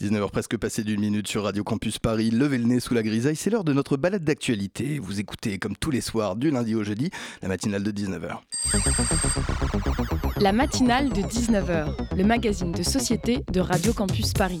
19h presque passé d'une minute sur Radio Campus Paris. Levez le nez sous la grisaille, c'est l'heure de notre balade d'actualité. Vous écoutez comme tous les soirs du lundi au jeudi la matinale de 19h. La matinale de 19h, le magazine de société de Radio Campus Paris.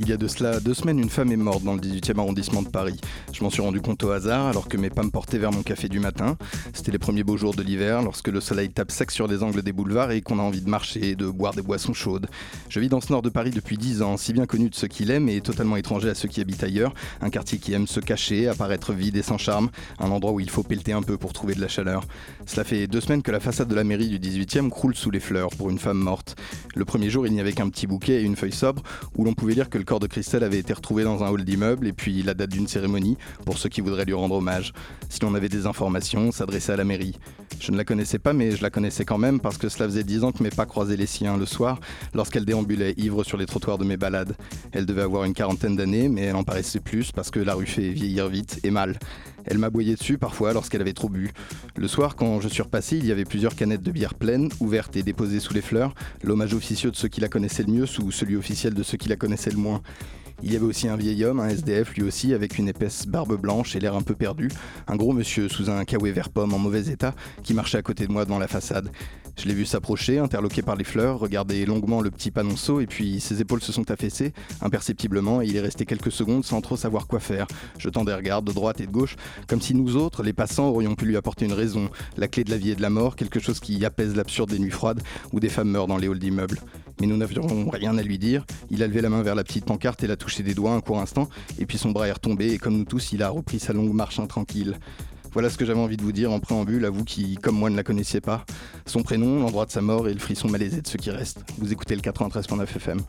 Il y a de cela deux semaines, une femme est morte dans le 18e arrondissement de Paris. Je m'en suis rendu compte au hasard alors que mes pas me portaient vers mon café du matin. C'était les premiers beaux jours de l'hiver lorsque le soleil tape sec sur les angles des boulevards et qu'on a envie de marcher et de boire des boissons chaudes. Je vis dans ce nord de Paris depuis dix ans, si bien connu de ceux qui l'aiment et totalement étranger à ceux qui habitent ailleurs. Un quartier qui aime se cacher, apparaître vide et sans charme. Un endroit où il faut pelleter un peu pour trouver de la chaleur. Cela fait deux semaines que la façade de la mairie du 18e croule sous les fleurs pour une femme morte. Le premier jour, il n'y avait qu'un petit bouquet et une feuille sobre où l'on pouvait lire que le de Christelle avait été retrouvé dans un hall d'immeuble et puis la date d'une cérémonie pour ceux qui voudraient lui rendre hommage. Si l'on avait des informations, s'adresser à la mairie. Je ne la connaissais pas, mais je la connaissais quand même parce que cela faisait dix ans que mes pas croisaient les siens le soir lorsqu'elle déambulait ivre sur les trottoirs de mes balades. Elle devait avoir une quarantaine d'années, mais elle en paraissait plus parce que la rue fait vieillir vite et mal. Elle m'aboyait dessus parfois lorsqu'elle avait trop bu. Le soir, quand je suis repassé, il y avait plusieurs canettes de bière pleines, ouvertes et déposées sous les fleurs, l'hommage officieux de ceux qui la connaissaient le mieux sous celui officiel de ceux qui la connaissaient le moins. Il y avait aussi un vieil homme, un SDF lui aussi, avec une épaisse barbe blanche et l'air un peu perdu, un gros monsieur sous un kawaii vert pomme en mauvais état, qui marchait à côté de moi devant la façade. Je l'ai vu s'approcher, interloqué par les fleurs, regarder longuement le petit panonceau, et puis ses épaules se sont affaissées, imperceptiblement, et il est resté quelques secondes sans trop savoir quoi faire, jetant des regards de droite et de gauche, comme si nous autres, les passants, aurions pu lui apporter une raison, la clé de la vie et de la mort, quelque chose qui apaise l'absurde des nuits froides, où des femmes meurent dans les halls d'immeubles. Mais nous n'avions rien à lui dire, il a levé la main vers la petite pancarte et l'a touché des doigts un court instant, et puis son bras est retombé, et comme nous tous, il a repris sa longue marche intranquille. Voilà ce que j'avais envie de vous dire en préambule, à vous qui, comme moi, ne la connaissiez pas. Son prénom, l'endroit de sa mort et le frisson malaisé de ceux qui restent. Vous écoutez le 93.9 FM.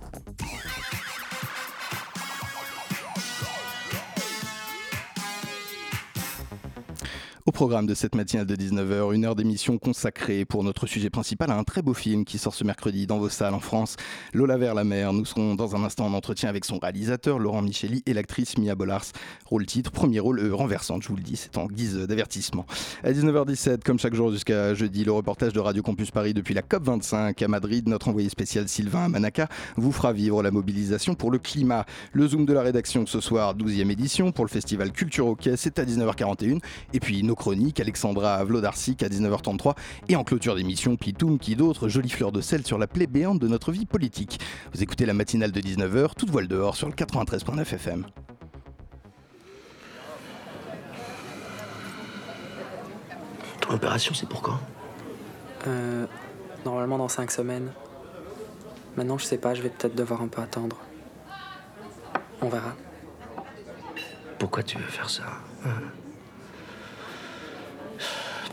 Au programme de cette matinale de 19h, une heure d'émission consacrée pour notre sujet principal à un très beau film qui sort ce mercredi dans vos salles en France, Lola vers la mer. Nous serons dans un instant en entretien avec son réalisateur Laurent Micheli et l'actrice Mia Bollars. Rôle titre, premier rôle euh, renversant, je vous le dis, c'est en guise d'avertissement. À 19h17, comme chaque jour jusqu'à jeudi, le reportage de Radio Campus Paris depuis la COP25 à Madrid. Notre envoyé spécial Sylvain Manaka vous fera vivre la mobilisation pour le climat. Le Zoom de la rédaction ce soir, 12e édition pour le festival Culture Quai, c'est à 19h41. Et puis nos chroniques, Alexandra Vlodarsic à 19h33 et en clôture d'émission, Pitoum qui d'autres, jolie fleur de sel sur la plaie béante de notre vie politique. Vous écoutez la matinale de 19h, toute voile dehors sur le 93.9 FM. Ton opération, c'est pour quand? Euh. Normalement dans 5 semaines. Maintenant, je sais pas, je vais peut-être devoir un peu attendre. On verra. Pourquoi tu veux faire ça hein?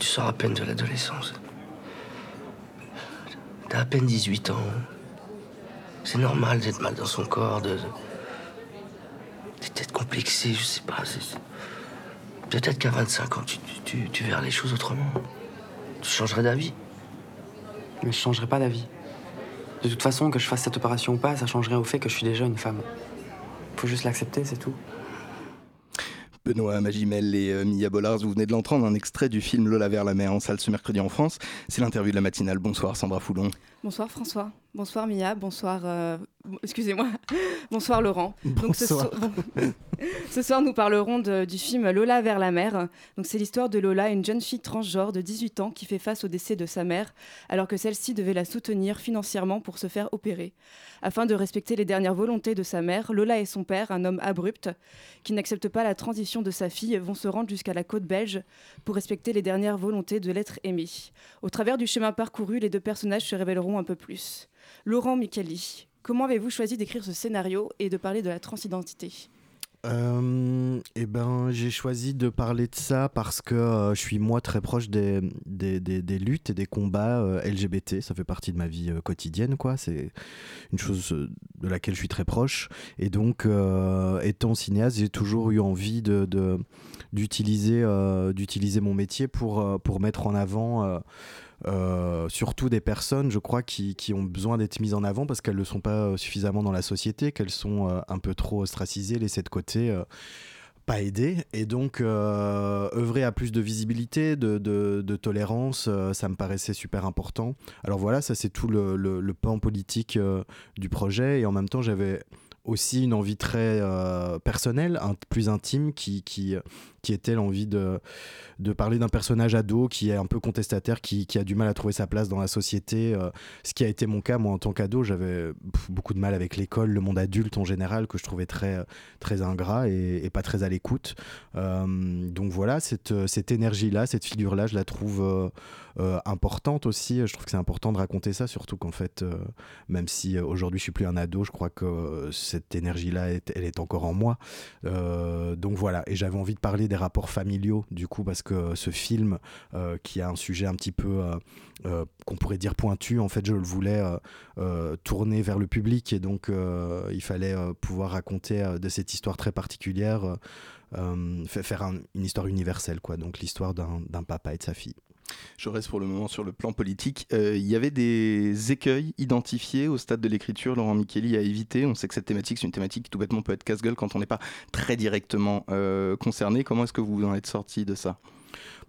Tu sors à peine de l'adolescence. T'as à peine 18 ans. C'est normal d'être mal dans son corps, de. d'être complexé, je sais pas. Peut-être qu'à 25 ans, tu, tu, tu, verras les choses autrement. Tu changerais d'avis. Mais je changerai pas d'avis. De toute façon, que je fasse cette opération ou pas, ça changerait au fait que je suis déjà une femme. Faut juste l'accepter, c'est tout. Benoît Magimel et euh, Mia Bollars, vous venez de l'entendre, un extrait du film Lola vers la mer en salle ce mercredi en France. C'est l'interview de la matinale. Bonsoir Sandra Foulon. Bonsoir François, bonsoir Mia, bonsoir, euh, excusez-moi, bonsoir Laurent. Donc ce, Bonsoir. so- ce soir nous parlerons de- du film Lola vers la mer. Donc c'est l'histoire de Lola, une jeune fille transgenre de 18 ans qui fait face au décès de sa mère alors que celle-ci devait la soutenir financièrement pour se faire opérer. Afin de respecter les dernières volontés de sa mère, Lola et son père, un homme abrupt qui n'accepte pas la transition de sa fille, vont se rendre jusqu'à la côte belge pour respecter les dernières volontés de l'être aimé. Au travers du chemin parcouru, les deux personnages se révéleront un peu plus. Laurent Micheli, comment avez-vous choisi d'écrire ce scénario et de parler de la transidentité euh, eh ben, j'ai choisi de parler de ça parce que euh, je suis moi très proche des, des, luttes et des combats euh, LGBT. Ça fait partie de ma vie quotidienne, quoi. C'est une chose de laquelle je suis très proche. Et donc, étant cinéaste, j'ai toujours eu envie de, d'utiliser, d'utiliser mon métier pour, pour mettre en avant euh, surtout des personnes, je crois, qui, qui ont besoin d'être mises en avant parce qu'elles ne sont pas euh, suffisamment dans la société, qu'elles sont euh, un peu trop ostracisées, laissées de côté pas aidées. Et donc, œuvrer à plus de visibilité, de, de, tolérance, ça me paraissait super important. Alors voilà, ça c'est tout le, le, le, pan politique du projet. Et en même temps, j'avais aussi une envie très personnelle, un, plus intime, qui, qui, qui était l'envie de, de parler d'un personnage ado qui est un peu contestataire, qui, qui, a du mal à trouver sa place dans la société. Euh, ce qui a été mon cas, moi, en tant qu'ado, j'avais beaucoup de mal avec l'école, le monde adulte en général, que je trouvais très, très ingrat et, pas très à l'écoute. Euh, donc voilà, cette, cette énergie-là, cette figure-là, je la trouve euh, importante aussi. Je trouve que c'est important de raconter ça, surtout qu'en fait, même si aujourd'hui je suis plus un ado, je crois que cette énergie-là, elle est encore en moi. donc voilà, et j'avais envie de parler des rapports familiaux, du coup, parce que ce film, euh, qui a un sujet un petit peu, euh, euh, qu'on pourrait dire pointu, en fait, je le voulais tourner vers le public, et donc il fallait pouvoir raconter de cette histoire très particulière, faire une histoire universelle, quoi, donc l'histoire d'un papa et de sa fille. Je reste pour le moment sur le plan politique. Euh, il y avait des écueils identifiés au stade de l'écriture, Laurent Micheli a évité. On sait que cette thématique, c'est une thématique qui tout bêtement peut être casse-gueule quand on n'est pas très directement euh, concerné. Comment est-ce que vous en êtes sorti de ça?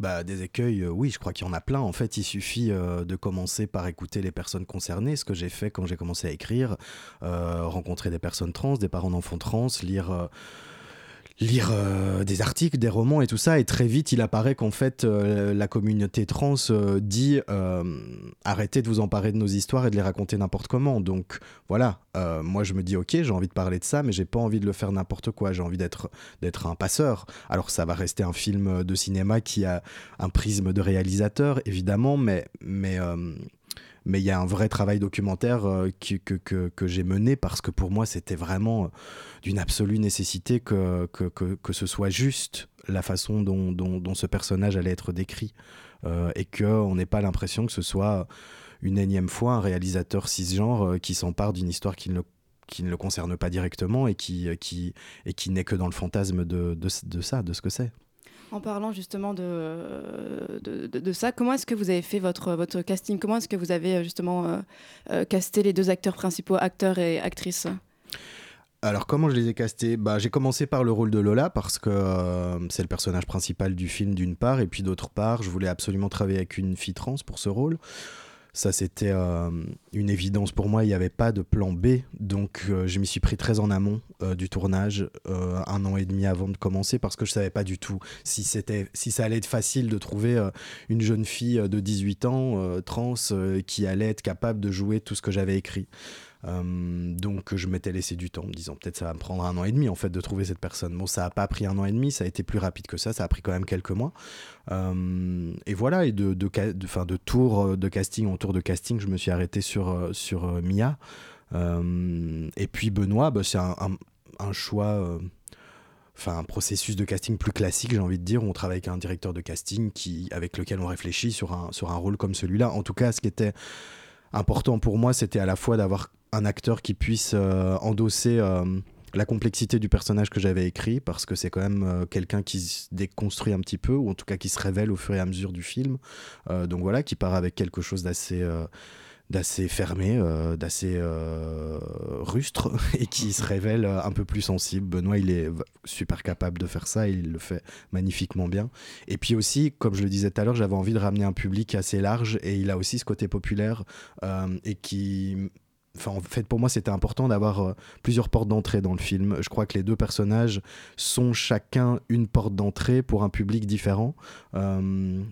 Bah, des écueils, euh, oui, je crois qu'il y en a plein. En fait, il suffit de commencer par écouter les personnes concernées, ce que j'ai fait quand j'ai commencé à écrire, rencontrer des personnes trans, des parents d'enfants trans, lire lire euh, des articles, des romans et tout ça, et très vite il apparaît qu'en fait euh, la communauté trans euh, dit arrêtez de vous emparer de nos histoires et de les raconter n'importe comment. Donc voilà, moi je me dis ok, j'ai envie de parler de ça, mais j'ai pas envie de le faire n'importe quoi. J'ai envie d'être d'être un passeur. Alors ça va rester un film de cinéma qui a un prisme de réalisateur évidemment, mais mais mais il y a un vrai travail documentaire euh, que, que, que, j'ai mené parce que pour moi c'était vraiment euh, d'une absolue nécessité que, que, que, ce soit juste la façon dont, dont, dont ce personnage allait être décrit euh, et qu'on n'ait pas l'impression que ce soit une énième fois un réalisateur cisgenre qui s'empare d'une histoire qui ne le qui ne le concerne pas directement et qui, qui, et qui n'est que dans le fantasme de, de, de ça, de ce que c'est. En parlant justement de, de, ça, comment est-ce que vous avez fait votre, votre casting? Comment est-ce que vous avez euh, justement euh, euh, casté les deux acteurs principaux, acteurs et actrices? Alors comment je les ai castés? Bah, J'ai commencé par le rôle de Lola parce que c'est le personnage principal du film d'une part et puis d'autre part je voulais absolument travailler avec une fille trans pour ce rôle. Ça, c'était euh, une évidence pour moi. Il n'y avait pas de plan B. Donc, euh, je m'y suis pris très en amont euh, du tournage, un an et demi avant de commencer, parce que je ne savais pas du tout si, c'était, si ça allait être facile de trouver une jeune fille de 18 ans, trans, qui allait être capable de jouer tout ce que j'avais écrit. Euh, donc je m'étais laissé du temps en me disant peut-être ça va me prendre un an et demi en fait de trouver cette personne. Bon, ça n'a pas pris un an et demi, ça a été plus rapide que ça, ça a pris quand même quelques mois. Euh, et voilà, et de, de, fin, de tour de casting en tour de casting, je me suis arrêté sur, sur Mia. Euh, et puis Benoît, bah, c'est un, choix enfin un processus de casting plus classique, j'ai envie de dire, on travaille avec un directeur de casting qui, avec lequel on réfléchit sur un, sur un rôle comme celui-là. En tout cas, ce qui était important pour moi, c'était à la fois d'avoir un acteur qui puisse euh, endosser euh, la complexité du personnage que j'avais écrit, parce que c'est quand même euh, quelqu'un qui se déconstruit un petit peu, ou en tout cas qui se révèle au fur et à mesure du film. donc voilà, qui part avec quelque chose d'assez d'assez fermé, d'assez rustre, et qui se révèle un peu plus sensible. Benoît, il est super capable de faire ça, et il le fait magnifiquement bien. Et puis aussi, comme je le disais tout à l'heure, j'avais envie de ramener un public assez large, et il a aussi ce côté populaire, et qui Enfin, en fait, pour moi, c'était important d'avoir euh, plusieurs portes d'entrée dans le film. Je crois que les deux personnages sont chacun une porte d'entrée pour un public différent. Euh,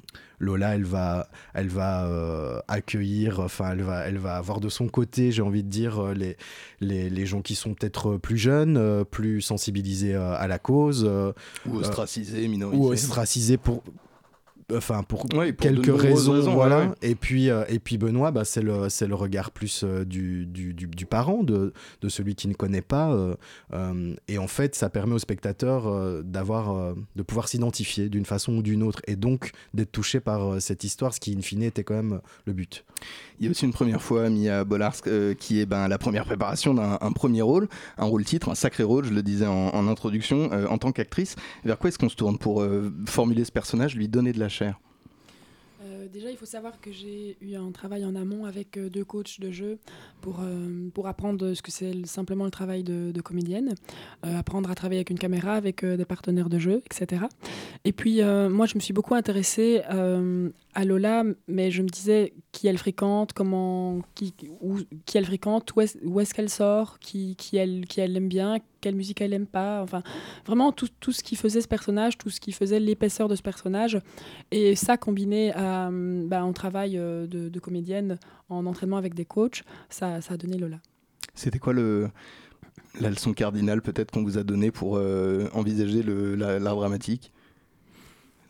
Lola, elle va, elle va euh, accueillir, enfin, elle va, elle va avoir de son côté, j'ai envie de dire, les, les, les gens qui sont peut-être plus jeunes, plus sensibilisés à la cause. ou ostracisés, minorisés. Ou ostracisés pour, enfin pour Ouais, quelques raisons, raisons, voilà. ouais, ouais. Et puis euh, et puis Benoît, bah, c'est le c'est le regard plus euh, du, du, du, du parent de, de celui qui ne connaît pas. euh, et en fait, ça permet au spectateur d'avoir de pouvoir s'identifier d'une façon ou d'une autre, et donc d'être touché par cette histoire, ce qui in fine était quand même le but. Il y a aussi une première fois, Mia Bollars, qui est ben, la première préparation d'un un premier rôle, un rôle titre, un sacré rôle, je le disais en, en introduction, en tant qu'actrice. Vers quoi est-ce qu'on se tourne pour formuler ce personnage, lui donner de la Euh, déjà, il faut savoir que j'ai eu un travail en amont avec euh, deux coachs de jeu pour, euh, pour apprendre ce que c'est le- simplement le travail de, comédienne, apprendre à travailler avec une caméra, avec des partenaires de jeu, etc. Et puis, moi, je me suis beaucoup intéressée à Lola, mais je me disais qui elle fréquente, comment, qui, qui elle fréquente, où est-ce est-ce qu'elle sort, qui, qui, elle, qui elle aime bien, quelle musique elle aime pas, enfin, vraiment tout, tout ce qui faisait ce personnage, tout ce qui faisait l'épaisseur de ce personnage. Et ça, combiné à bah, un travail euh, de, comédienne en entraînement avec des coachs, ça, ça a donné Lola. C'était quoi le, la leçon cardinale peut-être qu'on vous a donnée pour euh, envisager le- la- l'art dramatique?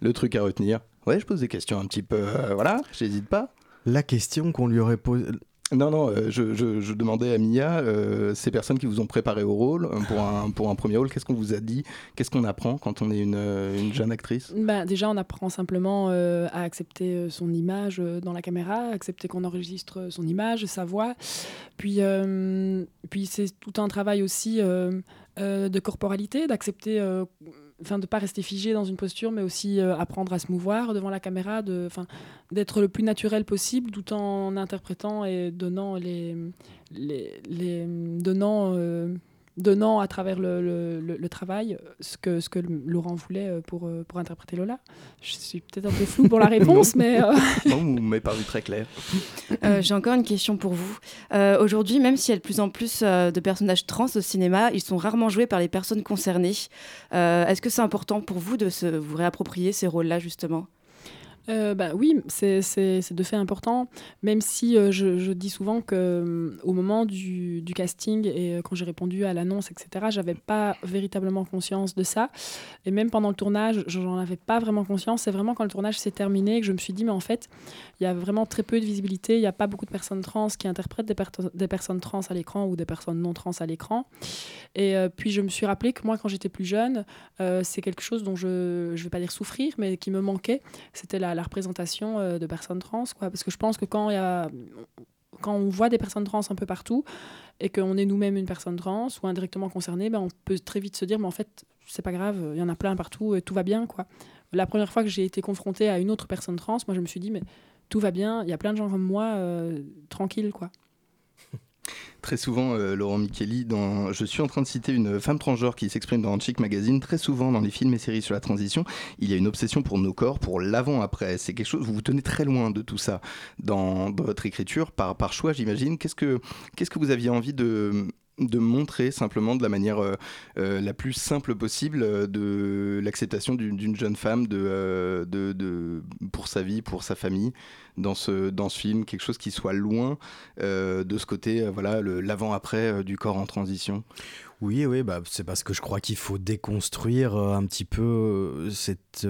Le truc à retenir? Ouais, je pose des questions un petit peu... euh, voilà, j'hésite pas. La question qu'on lui aurait posée. Non, non, euh, je, je- je demandais à Mia, euh, ces personnes qui vous ont préparé au rôle, pour un, pour un premier rôle, qu'est-ce qu'on vous a dit? Qu'est-ce qu'on apprend quand on est une, une jeune actrice? Ben, déjà, on apprend simplement euh, à accepter son image dans la caméra, accepter qu'on enregistre son image, sa voix. Puis, euh, puis c'est tout un travail aussi euh, euh, de corporalité, d'accepter, euh, enfin, de pas rester figé dans une posture, mais aussi euh, apprendre à se mouvoir devant la caméra, de, d'être le plus naturel possible, tout en interprétant et donnant les, les, les donnant. euh, donnant à travers le, le- le- le travail euh, ce que, ce que Laurent voulait euh, pour, euh, pour interpréter Lola. Je suis peut-être un peu floue pour la réponse, mais... euh, Non, vous m'avez paru très clair. Euh, J'ai encore une question pour vous. Euh, Aujourd'hui, même s'il y a de plus en plus euh, de personnages trans au cinéma, ils sont rarement joués par les personnes concernées. Euh, Est-ce que c'est important pour vous de se, vous réapproprier ces rôles-là, justement? Euh, bah oui, c'est de fait important, même si euh, je, je dis souvent que euh, moment du, du casting et euh, quand j'ai répondu à l'annonce, etc., j'avais pas véritablement conscience de ça. Et même pendant le tournage, j'en avais pas vraiment conscience. C'est vraiment quand le tournage s'est terminé que je me suis dit, mais en fait, il y a vraiment très peu de visibilité. Il n'y a pas beaucoup de personnes trans qui interprètent des, des personnes trans à l'écran ou des personnes non trans à l'écran. Et euh, puis je me suis rappelé que moi, quand j'étais plus jeune, c'est quelque chose dont je ne vais pas dire souffrir, mais qui me manquait. C'était la, la représentation euh, de personnes trans. Quoi. Parce que je pense que quand, y a, quand on voit des personnes trans un peu partout et qu'on est nous-mêmes une personne trans ou indirectement concernée, ben, on peut très vite se dire, mais en fait, c'est pas grave, il y en a plein partout et tout va bien. Quoi. La première fois que j'ai été confrontée à une autre personne trans, moi je me suis dit, mais tout va bien, il y a plein de gens comme moi, euh, tranquille. quoi. Très souvent, euh, Laurent Micheli, dans... je suis en train de citer une femme transgenre qui s'exprime dans Chic Magazine. Très souvent, dans les films et séries sur la transition, il y a une obsession pour nos corps, pour l'avant-après. C'est quelque chose, vous vous tenez très loin de tout ça dans, votre écriture, par, choix, j'imagine. Qu'est-ce que, qu'est-ce que vous aviez envie de de montrer simplement de la manière euh, euh, la plus simple possible euh, de l'acceptation d'une jeune femme de, de, pour sa vie, pour sa famille dans ce, dans ce film, quelque chose qui soit loin de ce côté, voilà, l'avant-après du corps en transition. Oui, oui, bah, c'est parce que je crois qu'il faut déconstruire un petit peu cette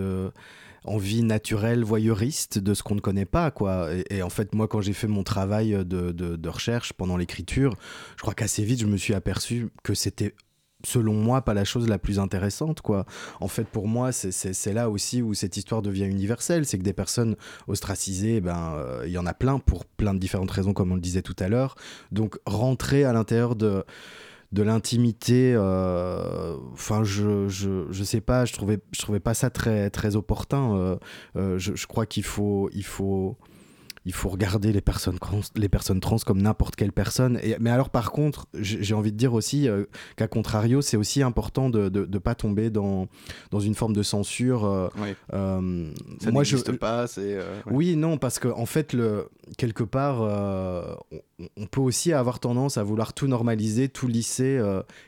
envie naturelle voyeuriste de ce qu'on ne connaît pas, quoi. Et, en fait, moi, quand j'ai fait mon travail de, de- recherche pendant l'écriture, je crois qu'assez vite, je me suis aperçu que c'était selon moi, pas la chose la plus intéressante, quoi. En fait, pour moi, c'est là aussi où cette histoire devient universelle. C'est que des personnes ostracisées, ben, euh, il y en a plein pour plein de différentes raisons, comme on le disait tout à l'heure. Donc, rentrer à l'intérieur de de l'intimité euh, enfin je, je je sais pas je trouvais je trouvais pas ça très très opportun. Euh, euh, je, je crois qu'il faut il faut il faut regarder les personnes trans, les personnes trans comme n'importe quelle personne. Et, mais alors par contre, j'ai envie de dire aussi euh, qu'à contrario, c'est aussi important de ne pas tomber dans, dans une forme de censure. euh, Oui. euh, Ça moi, je- n'existe pas, euh, ouais. oui, non, parce que en fait, le, quelque part, on- on peut aussi avoir tendance à vouloir tout normaliser, tout lisser,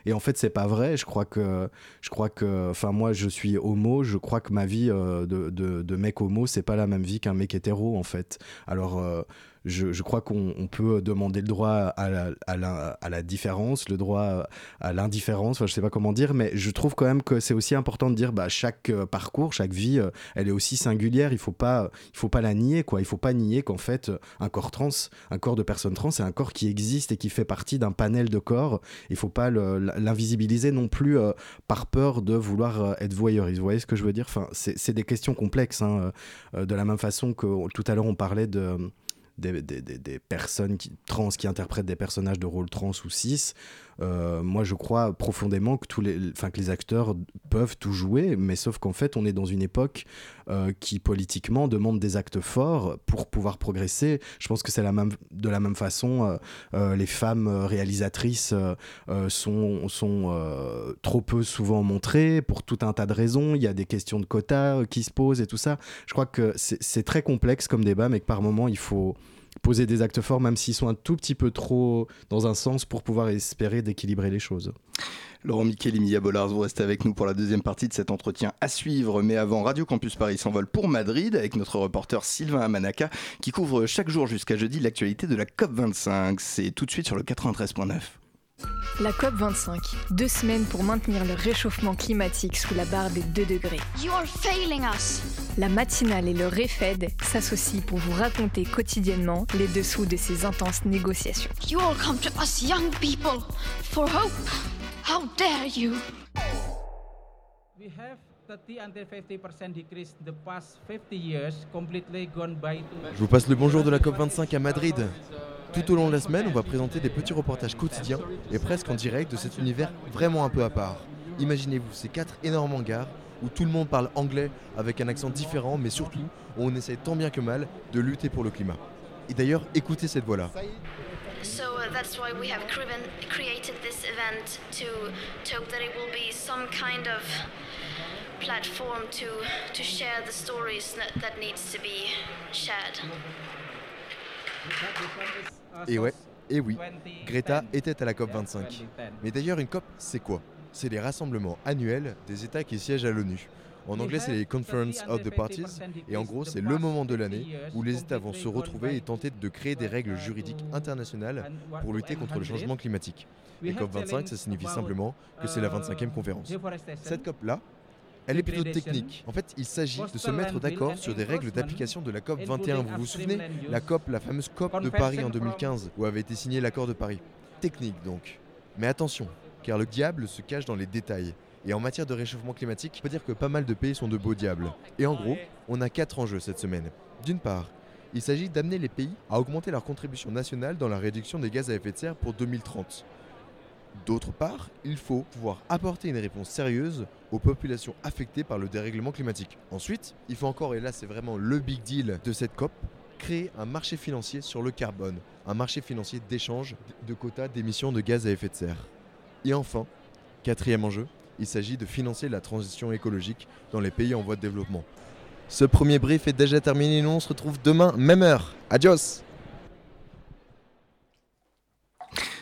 et en fait c'est pas vrai. Je crois que, je crois que, enfin moi je suis homo, je crois que ma vie de, de, de, mec homo c'est pas la même vie qu'un mec hétéro en fait. Alors euh, je, crois qu'on peut demander le droit à la, différence, le droit à l'indifférence, enfin, je sais pas comment dire, mais je trouve quand même que c'est aussi important de dire bah, chaque euh, parcours, chaque vie, euh, elle est aussi singulière, il faut faut pas la nier, quoi. il faut pas nier qu'en fait, un corps trans, un corps de personne trans, c'est un corps qui existe et qui fait partie d'un panel de corps, il faut pas l'invisibiliser non plus euh, par peur de vouloir être voyeuriste. Vous voyez ce que je veux dire? Enfin, C'est des questions complexes, hein, de la même façon que tout à l'heure on parlait de des, des, des, personnes qui, trans qui interprètent des personnages de rôle trans ou cis. Euh, moi, je crois profondément que, tous les, que les acteurs peuvent tout jouer, mais sauf qu'en fait, on est dans une époque euh, qui politiquement demande des actes forts pour pouvoir progresser. Je pense que c'est la même, de la même façon, euh, les femmes réalisatrices sont, sont trop peu souvent montrées pour tout un tas de raisons. Il y a des questions de quotas qui se posent et tout ça. Je crois que c'est très complexe comme débat, mais que par moment, il faut poser des actes forts, même s'ils sont un tout petit peu trop dans un sens pour pouvoir espérer d'équilibrer les choses. Laurent Michel et Mia Bollard, vous restez avec nous pour la deuxième partie de cet entretien à suivre. Mais avant, Radio Campus Paris s'envole pour Madrid avec notre reporter Sylvain Amanaka qui couvre chaque jour jusqu'à jeudi l'actualité de la COP25. C'est tout de suite sur le 93.9. La COP25, deux semaines pour maintenir le réchauffement climatique sous la barre des 2 degrés. La matinale et le REFED s'associent pour vous raconter quotidiennement les dessous de ces intenses négociations. You all come to us young people for hope. How dare you? We have 30 until 50% decrease the past 50 years completely gone by Je vous passe le bonjour de la COP25 à Madrid. Tout au long de la semaine, on va présenter des petits reportages quotidiens et presque en direct de cet univers vraiment un peu à part. Imaginez-vous ces quatre énormes hangars où tout le monde parle anglais avec un accent différent, mais surtout où on essaie tant bien que mal de lutter pour le climat. Et d'ailleurs, écoutez cette voix-là. So uh, that's why we have created this event to talk that it will be some kind of platform to to share the stories that, that needs to be shared. Et ouais, et oui, Greta était à la COP 25. Mais d'ailleurs, une COP, c'est quoi? C'est les rassemblements annuels des États qui siègent à l'ONU. En anglais, c'est les Conference of the Parties, et en gros, c'est le moment de l'année où les États vont se retrouver et tenter de créer des règles juridiques internationales pour lutter contre le changement climatique. Et COP25, ça signifie simplement que c'est la 25e conférence. Cette COP-là, elle est plutôt technique. En fait, il s'agit de se mettre d'accord sur des règles d'application de la COP 21. Vous vous souvenez La COP, la fameuse COP de Paris en 2015, où avait été signé l'accord de Paris. Technique donc. Mais attention, car le diable se cache dans les détails. Et en matière de réchauffement climatique, on peut dire que pas mal de pays sont de beaux diables. Et en gros, on a quatre enjeux cette semaine. D'une part, il s'agit d'amener les pays à augmenter leur contribution nationale dans la réduction des gaz à effet de serre pour 2030. D'autre part, il faut pouvoir apporter une réponse sérieuse aux populations affectées par le dérèglement climatique. Ensuite, il faut encore, et là c'est vraiment le big deal de cette COP, créer un marché financier sur le carbone, un marché financier d'échange de quotas d'émissions de gaz à effet de serre. Et enfin, quatrième enjeu, il s'agit de financer la transition écologique dans les pays en voie de développement. Ce premier brief est déjà terminé, nous on se retrouve demain, même heure. Adios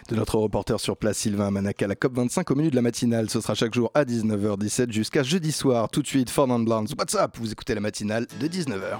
de notre reporter sur place Sylvain Manaka, la COP25 au menu de la matinale. Ce sera chaque jour à 19h17 jusqu'à jeudi soir. Tout de suite, Fernand Blancs, what's up? Vous écoutez la matinale de 19h.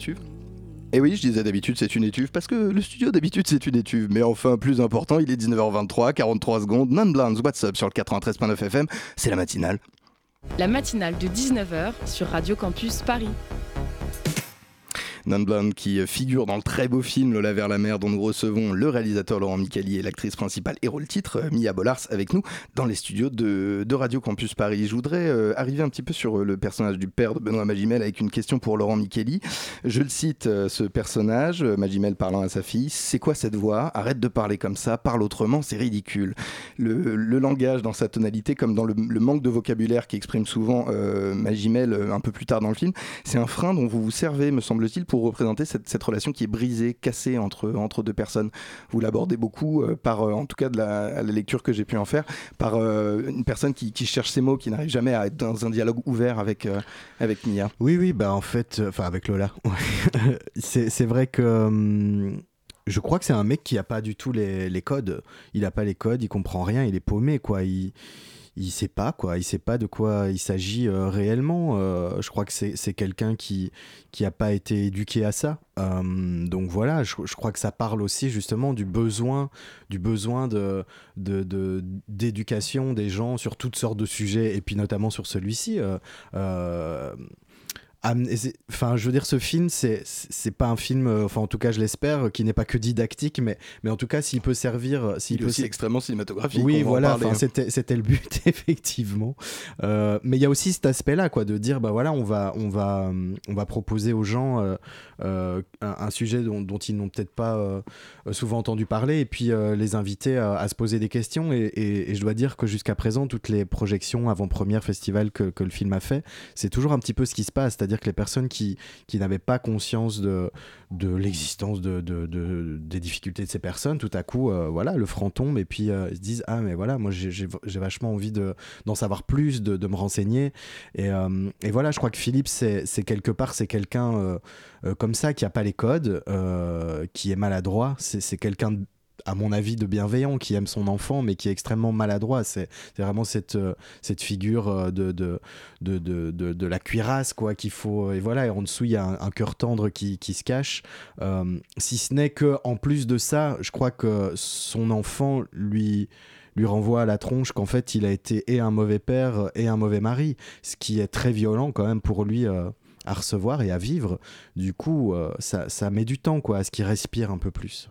étuve et eh oui, je disais d'habitude c'est une étuve parce que le studio d'habitude c'est une étuve. Mais enfin, plus important, il est 19h23, 43 secondes. Non Blondes, what's up sur le 93.9 FM, c'est la matinale. La matinale de 19h sur Radio Campus Paris. Non qui figure dans le très beau film Lola vers la mer dont nous recevons le réalisateur Laurent Micali et l'actrice principale et rôle titre euh, Mia Bollars avec nous dans les studios de, Radio Campus Paris. Je voudrais euh, arriver un petit peu sur euh, le personnage du père de Benoît Magimel avec une question pour Laurent Micali. Je le cite, ce personnage, Magimel parlant à sa fille, c'est quoi cette voix? Arrête de parler comme ça, parle autrement, c'est ridicule. Le, langage dans sa tonalité comme dans le, manque de vocabulaire qui exprime souvent Magimel un peu plus tard dans le film, c'est un frein dont vous vous servez, me semble-t-il, pour représenter cette, relation qui est brisée, cassée entre, entre deux personnes. Vous l'abordez beaucoup, euh, par, euh, en tout cas de la, lecture que j'ai pu en faire, par euh, une personne qui, cherche ses mots, qui n'arrive jamais à être dans un dialogue ouvert avec, avec Mia. Oui, oui, bah en fait, enfin avec Lola. c'est vrai que. Hum, je crois que c'est un mec qui a pas du tout les, les codes. Il a pas les codes, il comprend rien, il est paumé, quoi. Il sait pas quoi, il sait pas de quoi il s'agit euh, réellement. Euh, je crois que c'est quelqu'un qui qui a pas été éduqué à ça. Euh, donc voilà, je, crois que ça parle aussi justement du besoin du besoin de d'éducation des gens sur toutes sortes de sujets et puis notamment sur celui-ci enfin je veux dire ce film c'est pas un film euh, enfin en tout cas je l'espère qui n'est pas que didactique mais mais en tout cas s'il peut servir euh, s'il peut aussi extrêmement cinématographique oui voilà hein. c'était le but effectivement. Euh, mais il y a aussi cet aspect là quoi de dire bah voilà on va on va on va proposer aux gens un, sujet dont, dont ils n'ont peut-être pas souvent entendu parler et puis les inviter à, se poser des questions. Et, et, je dois dire que jusqu'à présent toutes les projections avant-première festival que, que le film a fait c'est toujours un petit peu ce qui se passe c'est-à-dire que les personnes qui, qui n'avaient pas conscience de, de l'existence de, de, des difficultés de ces personnes, tout à coup, euh, voilà, le front tombe et puis euh, ils se disent Ah, mais voilà, moi j'ai vachement envie d'en savoir plus, de, me renseigner. Et, euh, et, voilà, je crois que Philippe, c'est quelque part, c'est quelqu'un comme ça qui n'a pas les codes, qui est maladroit, c'est quelqu'un de à mon avis, de bienveillant, qui aime son enfant, mais qui est extrêmement maladroit. C'est vraiment cette, euh, cette figure euh, de, de, de, de, la cuirasse, quoi, qu'il faut. Et voilà, et en dessous, il y a un, cœur tendre qui, qui se cache. Euh, si ce n'est que, en plus de ça, je crois que son enfant lui lui renvoie à la tronche qu'en fait il a été et un mauvais père et un mauvais mari, ce qui est très violent quand même pour lui à recevoir et à vivre. Du coup, ça, ça met du temps quoi, à ce qu'il respire un peu plus.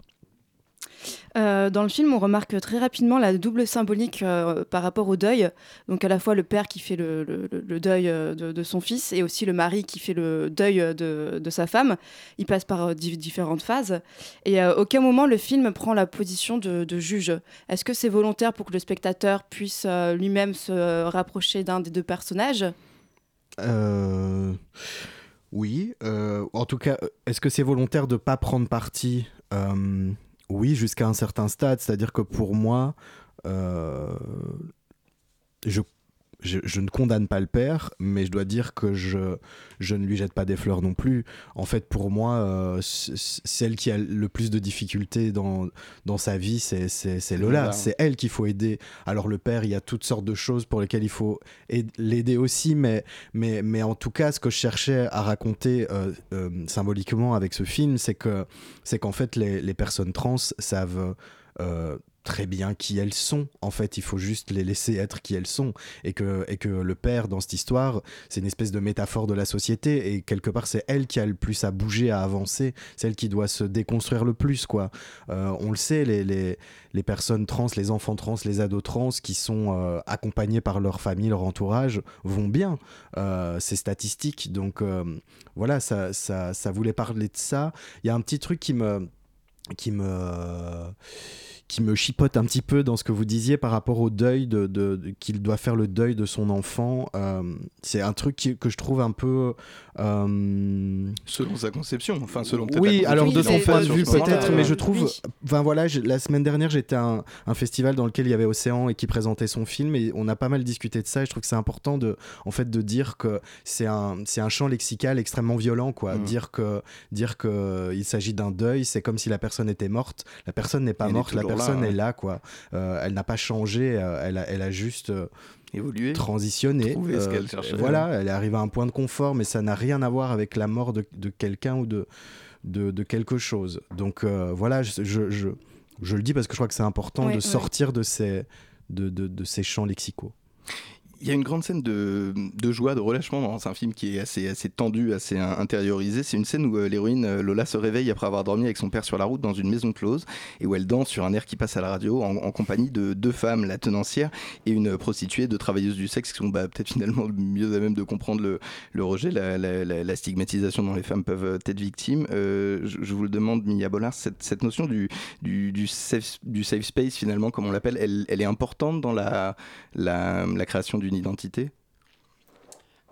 Euh, dans le film, on remarque très rapidement la double symbolique euh, par rapport au deuil. Donc à la fois le père qui fait le, deuil euh, de, son fils et aussi le mari qui fait le deuil de, sa femme. Il passe par différentes phases. Et à aucun moment le film prend la position de, juge. Est-ce que c'est volontaire pour que le spectateur puisse lui-même se rapprocher d'un des deux personnages? Oui. en tout cas, est-ce que c'est volontaire de ne pas prendre parti oui, jusqu'à un certain stade. C'est-à-dire que pour moi, euh, je je, ne condamne pas le père, mais je dois dire que je, je ne lui jette pas des fleurs non plus. En fait, pour moi, euh, celle qui a le plus de difficultés dans, dans sa vie, c'est Lola. C'est elle qu'il faut aider. Alors le père, il y a toutes sortes de choses pour lesquelles il faut l'aider aussi, mais, mais, mais en tout cas, ce que je cherchais à raconter euh, euh, symboliquement avec ce film, c'est que c'est qu'en fait, les, les, personnes trans savent très bien qui elles sont. En fait, il faut juste les laisser être qui elles sont. Et que, et que le père, dans cette histoire, c'est une espèce de métaphore de la société. Et quelque part, c'est elle qui a le plus à bouger, à avancer. C'est elle qui doit se déconstruire le plus, quoi. Euh, on le sait, les, les, les, personnes trans, les enfants trans, les ados trans qui sont euh, accompagnés par leur famille, leur entourage, vont bien. Euh, c'est statistique. Donc, voilà, ça, ça, ça voulait parler de ça. Il y a un petit truc qui me... Qui me qui me chipote un petit peu dans ce que vous disiez par rapport au deuil de, de, qu'il doit faire le deuil de son enfant. Euh, c'est un truc que je trouve un peu euh, selon sa conception, enfin selon Oui, alors de son point de vue peut-être, mais je trouve. Enfin voilà, la semaine dernière j'étais à un, festival dans lequel il y avait Océan et qui présentait son film et on a pas mal discuté de ça. Et je trouve que c'est important de, en fait, de dire que c'est un, c'est un champ lexical extrêmement violent, quoi. Mm. Dire que, dire que il s'agit d'un deuil, c'est comme si la personne était morte. La personne n'est pas morte, la personne personne est là, quoi. Euh, elle n'a pas changé, euh, elle, a, elle a juste euh, évolué, transitionné. voilà, elle est arrivée à un point de confort, mais ça n'a rien à voir avec la mort de, de quelqu'un ou de, de, de, quelque chose. Donc voilà, je, je, je, le dis parce que je crois que c'est important de sortir de ces, de, de, ces champs lexicaux. Il y a une grande scène de, joie, de relâchement dans un film qui est assez, tendu, assez intériorisé. C'est une scène où euh, l'héroïne euh, Lola se réveille après avoir dormi avec son père sur la route dans une maison close et où elle danse sur un air qui passe à la radio en, compagnie de deux femmes, la tenancière et une prostituée, de travailleuses du sexe qui sont bah, peut-être finalement mieux à même de comprendre le, rejet, la, stigmatisation dont les femmes peuvent euh, être victimes. je, vous le demande, Mia Bollard, cette, notion du, safe, space finalement, comme on l'appelle, elle, est importante dans la création du identité?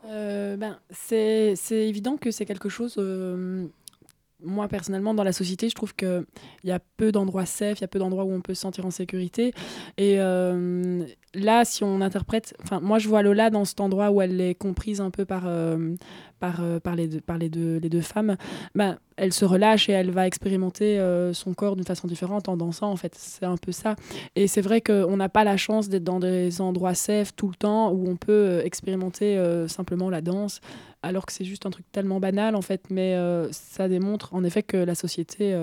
Euh, ben, C'est évident que c'est quelque chose... Euh, moi, personnellement, dans la société, je trouve qu'il y a peu d'endroits safe, il y a peu d'endroits où on peut se sentir en sécurité. Et euh, là, si on interprète... Enfin, moi, je vois Lola dans cet endroit où elle est comprise un peu par, par, euh, par, les, deux, par les, deux, les deux femmes, ben, elle se relâche et elle va expérimenter euh, son corps d'une façon différente en dansant, en fait. C'est un peu ça. Et c'est vrai qu'on n'a pas la chance d'être dans des endroits safe tout le temps où on peut euh, expérimenter simplement la danse, alors que c'est juste un truc tellement banal, en fait. Mais ça démontre en effet que la société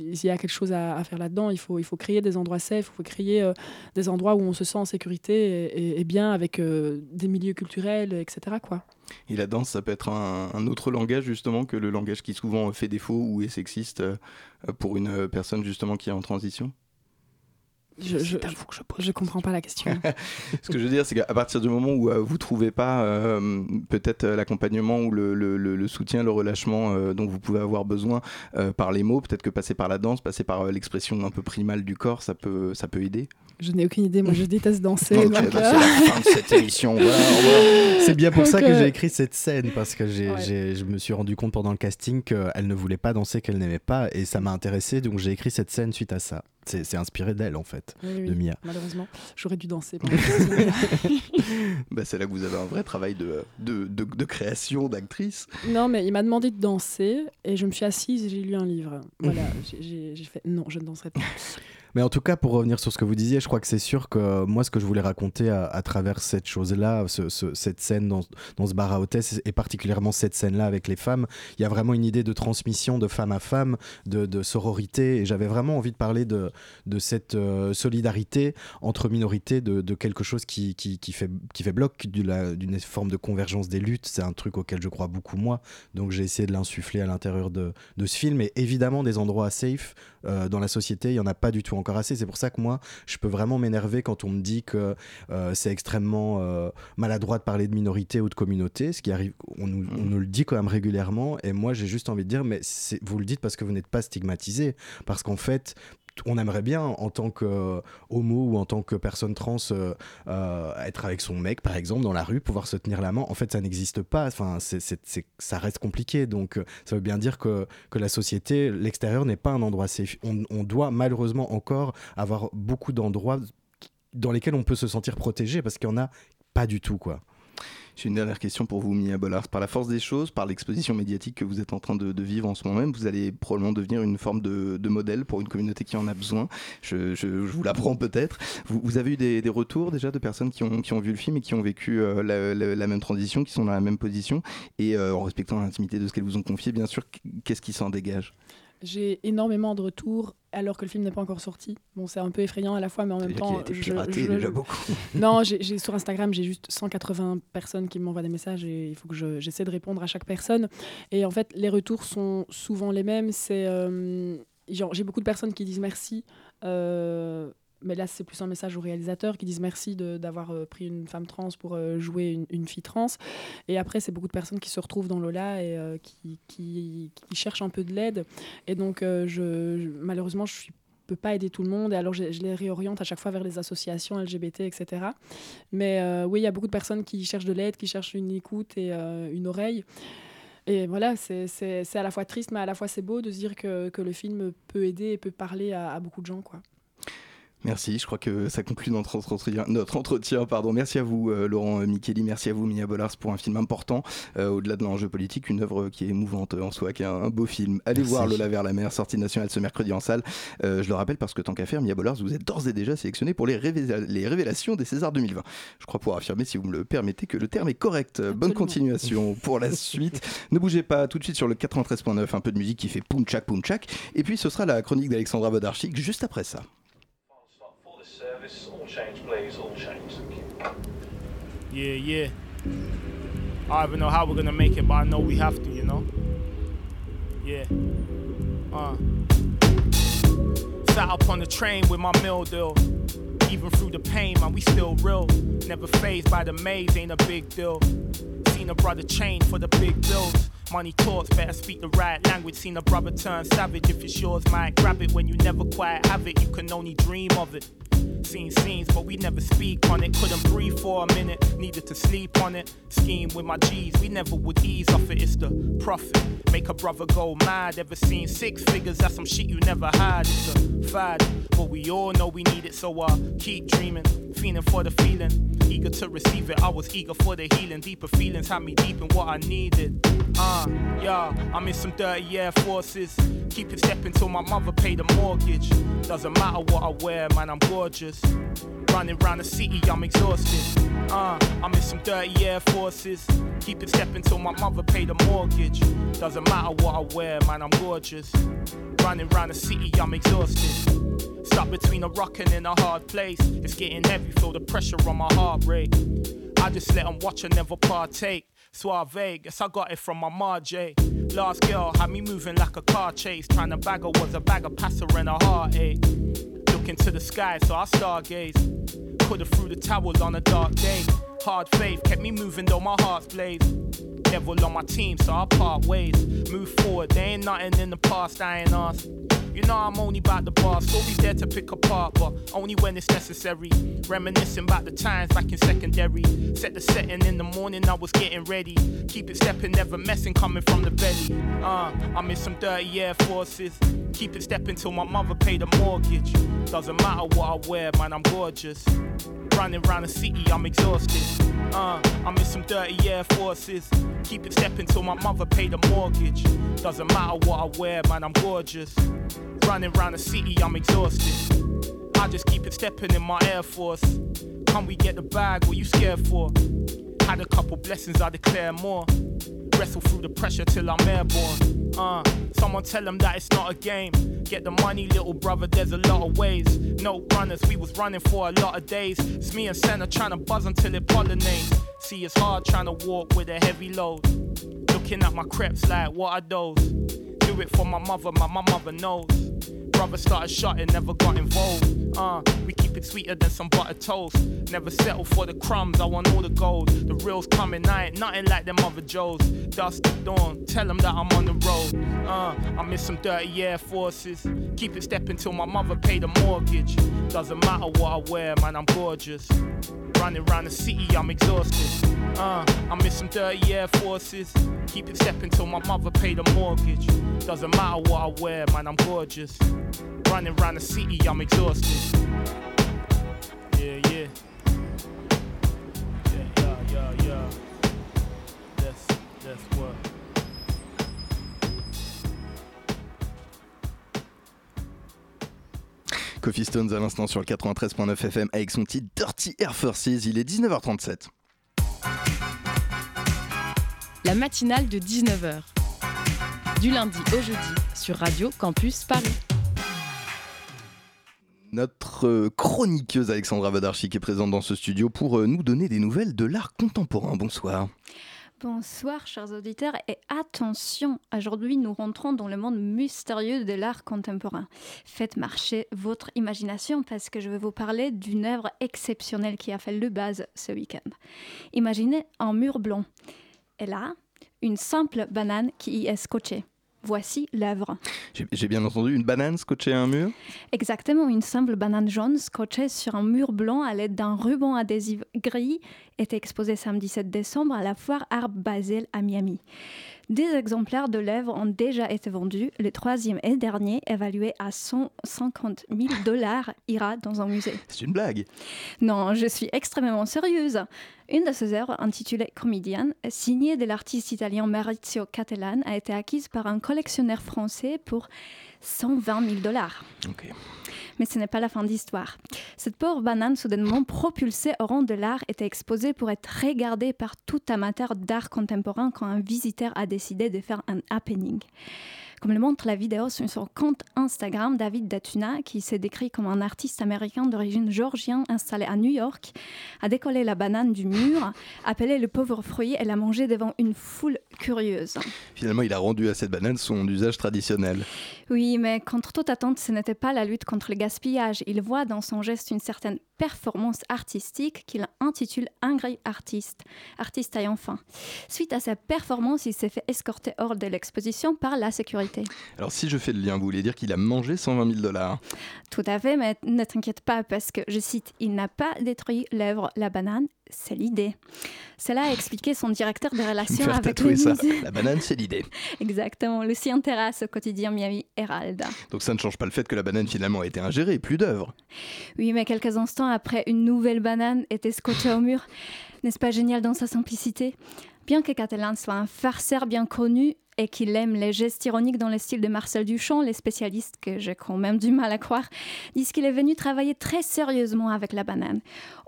il y a quelque chose à, faire là-dedans. Il faut, il faut créer des endroits safe, il faut créer des endroits où on se sent en sécurité et, bien avec des milieux culturels, etc. Quoi. Et la danse, ça peut être un, autre langage justement que le langage qui souvent fait défaut ou est sexiste euh, pour une personne justement qui est en transition? Je, je, je, comprends pas la question. Ce que je veux dire, c'est qu'à partir du moment où vous euh, vous trouvez pas euh, peut-être l'accompagnement ou le, le, le, soutien, le relâchement dont vous pouvez avoir besoin par les mots, peut-être que passer par la danse, passer par l'expression un peu primale du corps, ça peut, ça peut aider? Je n'ai aucune idée, moi je déteste danser. c'est la fin de cette émission. c'est bien pour ça que j'ai écrit cette scène, parce que je me suis rendu compte pendant le casting qu'elle ne voulait pas danser, qu'elle n'aimait pas, et ça m'a intéressé, donc j'ai écrit cette scène suite à ça. C'est inspiré d'elle en fait, de Mia. Malheureusement, j'aurais dû danser. bah, c'est là que vous avez un vrai travail de, de, de, création, d'actrice. Non, mais il m'a demandé de danser, et je me suis assise et j'ai lu un livre. Voilà, j'ai fait non, je ne danserai pas. Mais en tout cas, pour revenir sur ce que vous disiez, je crois que c'est sûr que moi, ce que je voulais raconter à, travers cette chose-là, cette scène dans, ce bar à hôtesse, et particulièrement cette scène-là avec les femmes, il y a vraiment une idée de transmission de femme à femme, de, sororité, et j'avais vraiment envie de parler de, cette euh, solidarité entre minorités, de, quelque chose qui, fait, bloc d'une forme de convergence des luttes. C'est un truc auquel je crois beaucoup, moi. Donc j'ai essayé de l'insuffler à l'intérieur de, de ce film, et évidemment des endroits safe euh, dans la société, il n'y en a pas du tout encore assez. C'est pour ça que moi, je peux vraiment m'énerver quand on me dit que euh, c'est extrêmement euh, maladroit de parler de minorité ou de communauté, ce qui arrive, on nous, on mmh. nous, le dit quand même régulièrement. Et moi, j'ai juste envie de dire, mais vous le dites parce que vous n'êtes pas stigmatisé, parce qu'en fait, on aimerait bien en tant que euh, homo ou en tant que personne trans euh, euh, être avec son mec par exemple dans la rue pouvoir se tenir la main. En fait ça n'existe pas. Enfin ça reste compliqué. Donc ça veut bien dire que, que la société l'extérieur n'est pas un endroit safe. On, on doit malheureusement encore avoir beaucoup d'endroits dans lesquels on peut se sentir protégé parce qu'il y en a pas du tout quoi j'ai une dernière question pour vous, Mia Bollard. Par la force des choses, par l'exposition médiatique que vous êtes en train de, vivre en ce moment même, vous allez probablement devenir une forme de, modèle pour une communauté qui en a besoin. Je, vous l'apprends peut-être. Vous, avez eu des, retours déjà de personnes qui ont, vu le film et qui ont vécu euh, la, même transition, qui sont dans la même position? Et euh, en respectant l'intimité de ce qu'elles vous ont confié, bien sûr, qu'est-ce qui s'en dégage? J'ai énormément de retours alors que le film n'est pas encore sorti. Bon, c'est un peu effrayant à la fois, mais en même temps. je, piraté je, déjà beaucoup. non, j'ai, sur Instagram, j'ai juste 180 personnes qui m'envoient des messages et il faut que j'essaie de répondre à chaque personne. Et en fait, les retours sont souvent les mêmes. C'est, euh, j'ai beaucoup de personnes qui disent merci. Euh, mais là c'est plus un message aux réalisateurs qui disent merci d'avoir euh, pris une femme trans pour euh, jouer une, fille trans. Et après, c'est beaucoup de personnes qui se retrouvent dans Lola et euh, qui, qui, cherchent un peu de l'aide. Et donc, je, malheureusement, je ne peux pas aider tout le monde et alors je, les réoriente à chaque fois vers les associations LGBT, etc. Mais oui, il y a beaucoup de personnes qui cherchent de l'aide, qui cherchent une écoute et une oreille. Et voilà, c'est à la fois triste, mais à la fois c'est beau de dire que, que, le film peut aider et peut parler à, à beaucoup de gens. quoi. Merci, je crois que ça conclut notre entretien. Notre entretien pardon. Merci à vous, euh, Laurent Micheli, merci à vous, Mia Bollars, pour un film important, euh, au-delà de l'enjeu politique, une œuvre qui est émouvante en soi, qui est un, beau film. Allez voir Lola vers la mer, sortie nationale ce mercredi en salle. Euh, je le rappelle parce que tant qu'à faire, Mia Bollars, vous êtes d'ores et déjà sélectionné pour les, les, révélations des Césars 2020. Je crois pouvoir affirmer, si vous me le permettez, que le terme est correct. Bonne continuation pour la suite. ne bougez pas, tout de suite sur le 93.9, un peu de musique qui fait poum tchak poum tchak. Et puis ce sera la chronique d'Alexandra Bodarchik juste après ça. Yeah, yeah. I don't even know how we're gonna make it, but I know we have to, you know? Yeah. Uh. Sat up on the train with my mill deal. Even through the pain, man, we still real. Never phased by the maze, ain't a big deal. Seen a brother change for the big bills. Money talks, better speak the right language. Seen a brother turn savage. If it's yours, might grab it. When you never quite have it, you can only dream of it. Seen scenes, but we never speak on it. Couldn't breathe for a minute, needed to sleep on it. Scheme with my G's, we never would ease off it. It's the profit. Make a brother go mad. Ever seen six figures? That's some shit you never had. It's a fad, but we all know we need it, so I keep dreaming. Feeling for the feeling, eager to receive it. I was eager for the healing. Deeper feelings had me deep in what I needed. Uh, yeah, I'm in some dirty Air Forces. Keep it stepping till my mother pay the mortgage. Doesn't matter what I wear, man, I'm gorgeous. Running round the city, I'm exhausted. Uh, I'm in some dirty Air Forces. Keep it stepping till my mother pay the mortgage. Doesn't matter what I wear, man, I'm gorgeous. Running round the city, I'm exhausted. Stuck between a rock and in a hard place. It's getting heavy, feel the pressure on my heart rate. I just let them watch and never partake. Suave, guess I got it from my Marjay. Last girl had me moving like a car chase. Trying to bag her was a bag of passer and a heartache. Looking to the sky, so I stargaze. Coulda threw the towels on a dark day. Hard faith kept me moving though my heart's blazed. Devil on my team, so I part ways. Move forward, there ain't nothing in the past I ain't asked. You know I'm only about the bar, stories there to pick apart, but only when it's necessary. Reminiscing about the times back in secondary. Set the setting in the morning, I was getting ready. Keep it stepping, never messing, coming from the belly. Uh, I'm in some dirty Air Forces. Keep it stepping till my mother paid the mortgage. Doesn't matter what I wear, man, I'm gorgeous. Running around the city, I'm exhausted. Uh, I'm in some dirty Air Forces. Keep it stepping till my mother paid the mortgage. Doesn't matter what I wear, man, I'm gorgeous. Running around the city, I'm exhausted. I just keep it stepping in my Air Force. Can we get the bag? What you scared for? Had a couple blessings, I declare more. Wrestle through the pressure till I'm airborne. Uh, someone tell them that it's not a game. Get the money, little brother, there's a lot of ways. No runners, we was running for a lot of days. It's me and Senna trying to buzz until it pollinates. See, it's hard trying to walk with a heavy load. Looking at my creps like, what are those? Do it for my mother, my, my mother knows. Brother started shotting, never got involved. Uh, we keep it sweeter than some butter toast. Never settle for the crumbs, I want all the gold. The reel's coming, I ain't nothing like them other Joes. Dust to dawn, tell them that I'm on the road. Uh, I miss some dirty Air Forces. Keep it stepping till my mother paid the mortgage. Doesn't matter what I wear, man, I'm gorgeous. Running around the city, I'm exhausted. Uh, I miss some dirty Air Forces. Keep it stepping till my mother paid the mortgage. Doesn't matter what I wear, man, I'm gorgeous. Running around the city, I'm exhausted. Yeah, yeah. Yeah, yeah, yeah, yeah. That's, that's what. Coffee Stones à l'instant sur le 93.9 FM avec son titre Dirty Air Forces. Il est 19h37. La matinale de 19h. Du lundi au jeudi sur Radio Campus Paris. Notre euh, chroniqueuse Alexandra Vadarchi qui est présente dans ce studio pour euh, nous donner des nouvelles de l'art contemporain. Bonsoir. Bonsoir chers auditeurs et attention, aujourd'hui nous rentrons dans le monde mystérieux de l'art contemporain. Faites marcher votre imagination parce que je vais vous parler d'une œuvre exceptionnelle qui a fait le buzz ce week-end. Imaginez un mur blanc et là, une simple banane qui y est scotchée. Voici l'œuvre. J'ai bien entendu une banane scotchée à un mur? Exactement, une simple banane jaune scotchée sur un mur blanc à l'aide d'un ruban adhésif gris était exposée samedi 7 décembre à la foire Art Basel à Miami. Des exemplaires de l'œuvre ont déjà été vendus. Le troisième et dernier, évalué à 150 000 dollars, ira dans un musée. C'est une blague Non, je suis extrêmement sérieuse. Une de ces œuvres, intitulée Comédienne, signée de l'artiste italien Maurizio Cattelan, a été acquise par un collectionneur français pour 120 000 dollars. Mais ce n'est pas la fin de l'histoire. Cette pauvre banane soudainement propulsée au rang de l'art était exposée pour être regardée par tout amateur d'art contemporain quand un visiteur a décidé de faire un happening. Comme le montre la vidéo sur son compte Instagram, David Datuna, qui s'est décrit comme un artiste américain d'origine géorgienne installé à New York, a décollé la banane du mur, appelé le pauvre fruit et l'a mangé devant une foule curieuse. Finalement, il a rendu à cette banane son usage traditionnel. Oui, mais contre toute attente, ce n'était pas la lutte contre le gaspillage. Il voit dans son geste une certaine performance artistique qu'il intitule Angry Artist, artiste ayant faim. Suite à sa performance, il s'est fait escorter hors de l'exposition par la sécurité. Alors si je fais le lien, vous voulez dire qu'il a mangé 120 000 dollars Tout à fait, mais ne t'inquiète pas parce que, je cite, il n'a pas détruit l'œuvre La Banane, c'est l'idée. Cela a expliqué son directeur de relations avec le ça. musée. La banane, c'est l'idée. Exactement, Lucien Terrasse au quotidien Miami Herald. Donc ça ne change pas le fait que la banane finalement a été ingérée, plus d'œuvre. Oui, mais quelques instants après, une nouvelle banane était scotchée au mur. N'est-ce pas génial dans sa simplicité? Bien que Catalan soit un farceur bien connu et qu'il aime les gestes ironiques dans le style de Marcel Duchamp, les spécialistes, que j'ai quand même du mal à croire, disent qu'il est venu travailler très sérieusement avec la banane.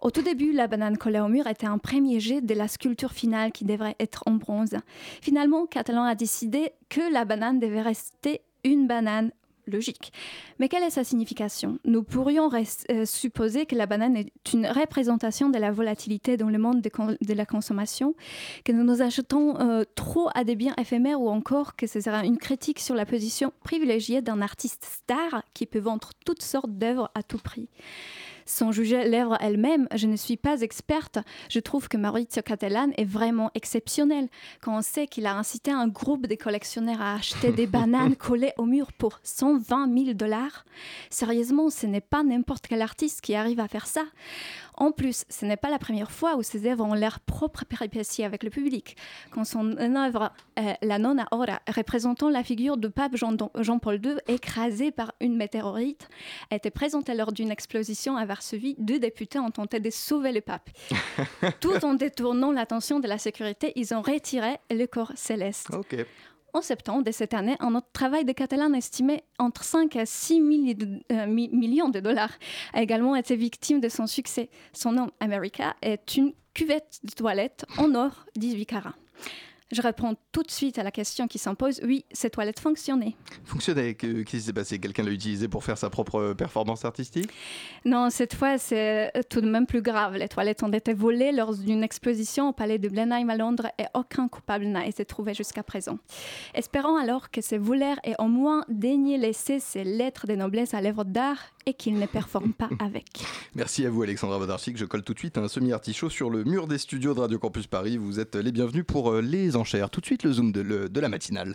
Au tout début, la banane collée au mur était un premier jet de la sculpture finale qui devrait être en bronze. Finalement, Catalan a décidé que la banane devait rester une banane logique. Mais quelle est sa signification? Nous pourrions euh, supposer que la banane est une représentation de la volatilité dans le monde de la consommation, que nous nous achetons euh, trop à des biens éphémères ou encore que ce sera une critique sur la position privilégiée d'un artiste star qui peut vendre toutes sortes d'œuvres à tout prix. Sans juger l'œuvre elle-même, je ne suis pas experte. Je trouve que Maurizio Cattelan est vraiment exceptionnel. Quand on sait qu'il a incité un groupe de collectionneurs à acheter des bananes collées au mur pour 120 000 dollars, sérieusement, ce n'est pas n'importe quel artiste qui arrive à faire ça. En plus, ce n'est pas la première fois où ses œuvres ont leur propre péripétie avec le public. Quand son œuvre euh, La Nonna Ora, représentant la figure du pape Jean-Paul II écrasé par une météorite, a été présentée lors d'une explosion à Varsovie, deux députés ont tenté de sauver le pape. Tout en détournant l'attention de la sécurité, ils ont retiré le corps céleste. En septembre de cette année, un autre travail de Catalan estimé entre 5 à 6 euh, millions de dollars a également été victime de son succès. Son nom, America, est une cuvette de toilette en or 18 carats. Je réponds tout de suite à la question qui s'impose. Oui, cette toilette fonctionnait. Fonctionnait Qu'est-ce qui s'est passé? Quelqu'un l'a utilisé pour faire sa propre performance artistique? Non, cette fois, c'est tout de même plus grave. Les toilettes ont été volées lors d'une exposition au palais de Blenheim à Londres et aucun coupable n'a été trouvé jusqu'à présent. Espérons alors que ces voleurs aient au moins daigné laisser ces lettres de noblesse à l'œuvre d'art et qu'ils ne performent pas avec. Merci à vous, Alexandra Vodarchik. Je colle tout de suite un semi-artichaut sur le mur des studios de Radio Campus Paris. Vous êtes les bienvenus pour euh, les enchères. Tout de suite, le zoom de, la matinale.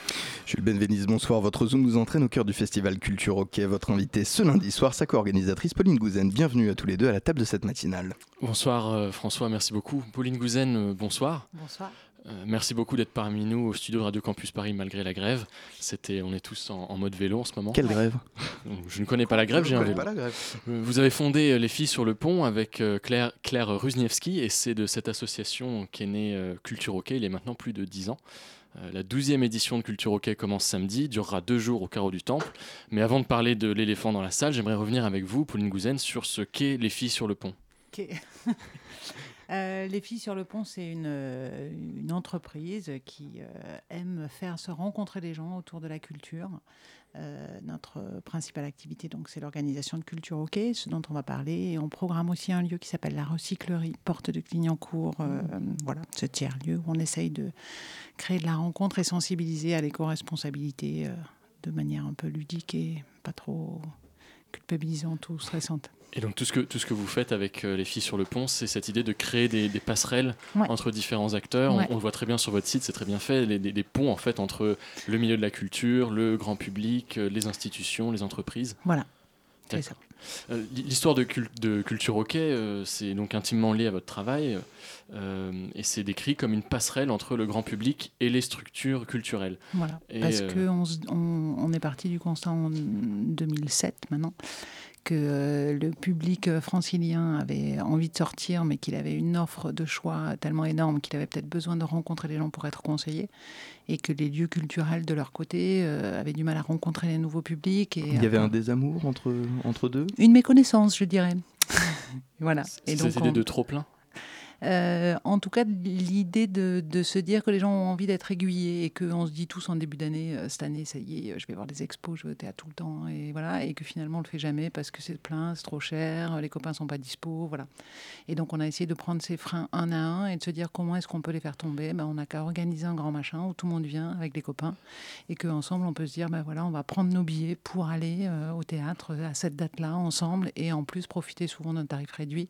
Jules Benvenise, bonsoir. Votre Zoom nous entraîne au cœur du festival Culture OK. Votre invité ce lundi soir, sa co-organisatrice Pauline Gouzen. Bienvenue à tous les deux à la table de cette matinale. Bonsoir euh, François, merci beaucoup. Pauline Gouzen, euh, bonsoir. Bonsoir. Euh, merci beaucoup d'être parmi nous au studio de Radio Campus Paris malgré la grève. C'était, on est tous en, mode vélo en ce moment. Quelle grève? Je ne connais pas la grève, j'ai un vélo. Pas la grève. Vous avez fondé Les Filles sur le Pont avec Claire, Claire Rusniewski et c'est de cette association qu'est née Culture OK il y a maintenant plus de 10 ans. Euh, la douzième édition de Culture OK commence samedi, durera deux jours au carreau du Temple. Mais avant de parler de l'éléphant dans la salle, j'aimerais revenir avec vous, Pauline Gouzen, sur ce qu'est Les Filles sur le Pont. Euh, les filles sur le pont, c'est une, euh, une, entreprise qui aime faire se rencontrer les gens autour de la culture. notre principale activité, donc, c'est l'organisation de Culture OK, ce dont on va parler. Et on programme aussi un lieu qui s'appelle la recyclerie, porte de Clignancourt. Mmh. voilà, ce tiers lieu où on essaye de créer de la rencontre et sensibiliser à l'éco-responsabilité euh, de manière un peu ludique et pas trop culpabilisante ou stressante. Et donc tout ce que, tout ce que vous faites avec euh, les filles sur le pont, c'est cette idée de créer des, passerelles entre différents acteurs. On, le voit très bien sur votre site, c'est très bien fait, des, ponts en fait entre le milieu de la culture, le grand public, euh, les institutions, les entreprises. Voilà, c'est ça. Euh, l'histoire de, de, Culture OK, euh, c'est donc intimement lié à votre travail et c'est décrit comme une passerelle entre le grand public et les structures culturelles. Voilà, parce qu'on on, on, est parti du constat en 2007 maintenant que euh, le public euh, francilien avait envie de sortir, mais qu'il avait une offre de choix tellement énorme qu'il avait peut-être besoin de rencontrer les gens pour être conseillé, et que les lieux culturels de leur côté euh, avaient du mal à rencontrer les nouveaux publics. Et, Il y avait un désamour entre, entre deux? Une méconnaissance, je dirais. voilà. Et donc, idée de trop plein? Euh, en tout cas, l'idée de, se dire que les gens ont envie d'être aiguillés et qu'on se dit tous en début d'année, euh, cette année, ça y est, je vais voir des expos, je vais au théâtre tout le temps, et voilà, et que finalement on le fait jamais parce que c'est plein, c'est trop cher, les copains sont pas dispo, voilà. Et donc on a essayé de prendre ces freins un à un et de se dire comment est-ce qu'on peut les faire tomber. Ben, on n'a qu'à organiser un grand machin où tout le monde vient avec des copains et qu'ensemble on peut se dire ben voilà, on va prendre nos billets pour aller euh, au théâtre à cette date-là ensemble et en plus profiter souvent d'un tarif réduit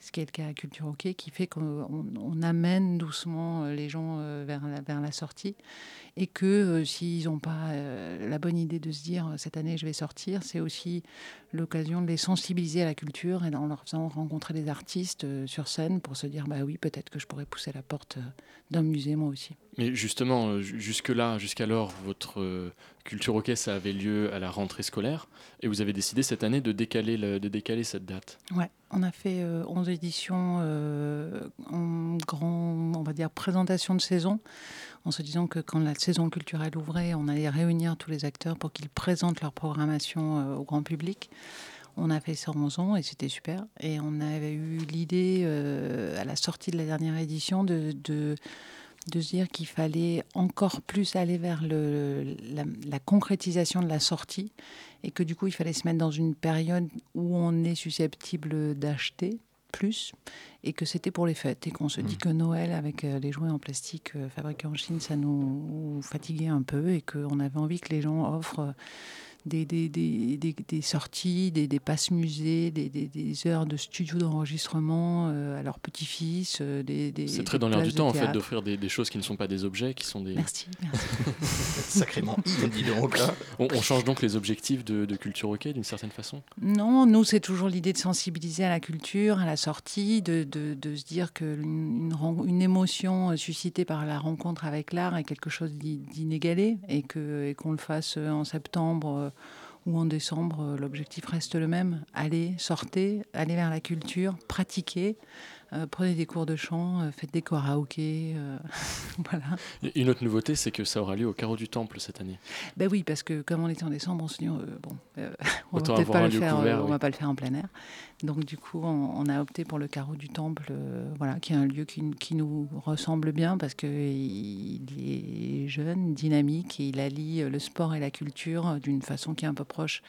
ce qui est le cas à Culture OK, qui fait qu'on amène doucement euh, les gens euh, vers la, vers la sortie et que euh, s'ils n'ont pas la bonne idée de se dire cette année je vais sortir, c'est aussi l'occasion de les sensibiliser à la culture et en leur faisant rencontrer des artistes sur scène pour se dire bah oui peut-être que je pourrais pousser la porte d'un musée moi aussi. Mais justement, jusque-là, jusqu'alors, votre Culture OK, ça avait lieu à la rentrée scolaire et vous avez décidé cette année de décaler, de décaler cette date. Ouais, on a fait 11 éditions en grand, on va dire, présentation de saison en se disant que quand la saison culturelle ouvrait, on allait réunir tous les acteurs pour qu'ils présentent leur programmation euh, au grand public. On a fait ça en 11 ans et c'était super. Et on avait eu l'idée, euh, à la sortie de la dernière édition, de, de, se dire qu'il fallait encore plus aller vers la, concrétisation de la sortie et que du coup, il fallait se mettre dans une période où on est susceptible d'acheter plus et que c'était pour les fêtes et qu'on se dit Mmh. que Noël avec euh, les jouets en plastique euh, fabriqués en Chine, ça nous fatiguait un peu et qu'on avait envie que les gens offrent des, des, des, des, des sorties, des, des passes musées, des, des, des heures de studio d'enregistrement euh, à leurs petits-fils. euh, des, des- C'est très des dans l'air du temps en fait d'offrir des, des choses qui ne sont pas des objets, qui sont des. Merci, merci. Sacrément, dis donc. hein. on, on change donc les objectifs de, de culture hockey d'une certaine façon? Non, nous, c'est toujours l'idée de sensibiliser à la culture, à la sortie, de, de, de se dire qu'une une, émotion euh, suscitée par la rencontre avec l'art est quelque chose d'i- d'inégalé et que- et qu'on le fasse euh, en septembre euh, ou en décembre, euh, l'objectif reste le même. Allez, sortez, allez vers la culture, pratiquez, euh, prenez des cours de chant, euh, faites des karaokés. euh, voilà. Une autre nouveauté, c'est que ça aura lieu au carreau du Temple cette année. Ben oui, parce que comme on était en décembre, on se dit, bon, on va Autant peut-être avoir pas le faire, couvert, on oui. va pas le faire en plein air. Donc du coup, on, on a opté pour le carreau du temple, voilà, qui est un lieu qui, qui nous ressemble bien parce que il est jeune, dynamique et il allie le sport et la culture d'une façon qui est un peu proche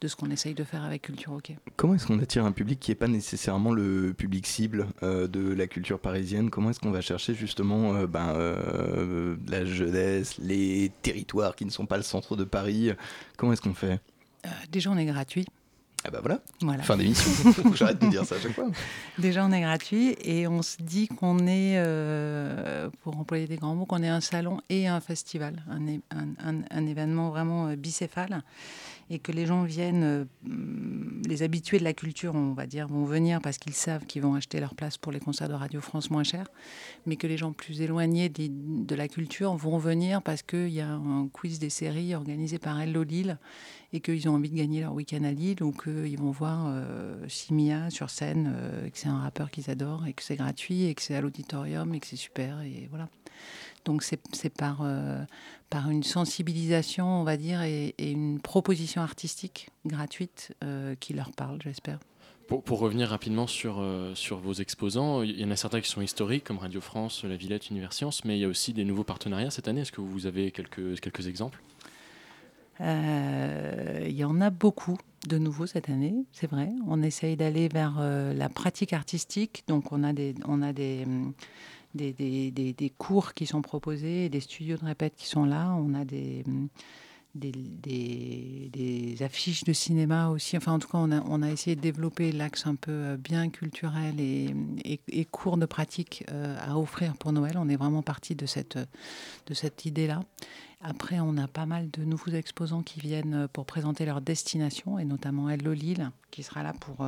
de ce qu'on essaye de faire avec Culture Hockey. Comment est-ce qu'on attire un public qui n'est pas nécessairement le public cible euh, de la culture parisienne? Comment est-ce qu'on va chercher justement euh, ben, euh, la jeunesse, les territoires qui ne sont pas le centre de Paris? Comment est-ce qu'on fait? Déjà, on est gratuit. Ah bah voilà, Voilà. fin d'émission. J'arrête de dire ça à chaque fois. Déjà, on est gratuit et on se dit qu'on est, euh, pour employer des grands mots, qu'on est un salon et un festival, un, un- un- un événement vraiment bicéphale et que les gens viennent, euh, les habitués de la culture, on va dire, vont venir parce qu'ils savent qu'ils vont acheter leur place pour les concerts de Radio France moins cher, mais que les gens plus éloignés de la culture vont venir parce qu'il y a un quiz des séries organisé par Hello Lille et qu'ils ont envie de gagner leur week-end à Lille ou qu'ils vont voir euh, Simia sur scène, euh, et que c'est un rappeur qu'ils adorent et que c'est gratuit et que c'est à l'auditorium et que c'est super et voilà. Donc c'est par, par une sensibilisation, on va dire, et, et une proposition artistique gratuite euh, qui leur parle, j'espère. Pour, pour revenir rapidement sur, euh, sur vos exposants, il y en a certains qui sont historiques, comme Radio France, La Villette, Univers Science, mais il y a aussi des nouveaux partenariats cette année. Est-ce que vous avez quelques, quelques exemples? Euh, Il y en a beaucoup de nouveaux cette année, c'est vrai. On essaye d'aller vers la pratique artistique. Donc, on a des, on a des, hum, des, des- des- cours qui sont proposés, des studios de répète qui sont là. On a des, affiches de cinéma aussi. Enfin, en tout cas, on a, on a essayé de développer l'axe un peu euh, bien culturel et, et, cours de pratique euh, à offrir pour Noël. On est vraiment parti de cette, de cette idée-là. Après, on a pas mal de nouveaux exposants qui viennent euh, pour présenter leur destination, et notamment Hello Lille, qui sera là pour,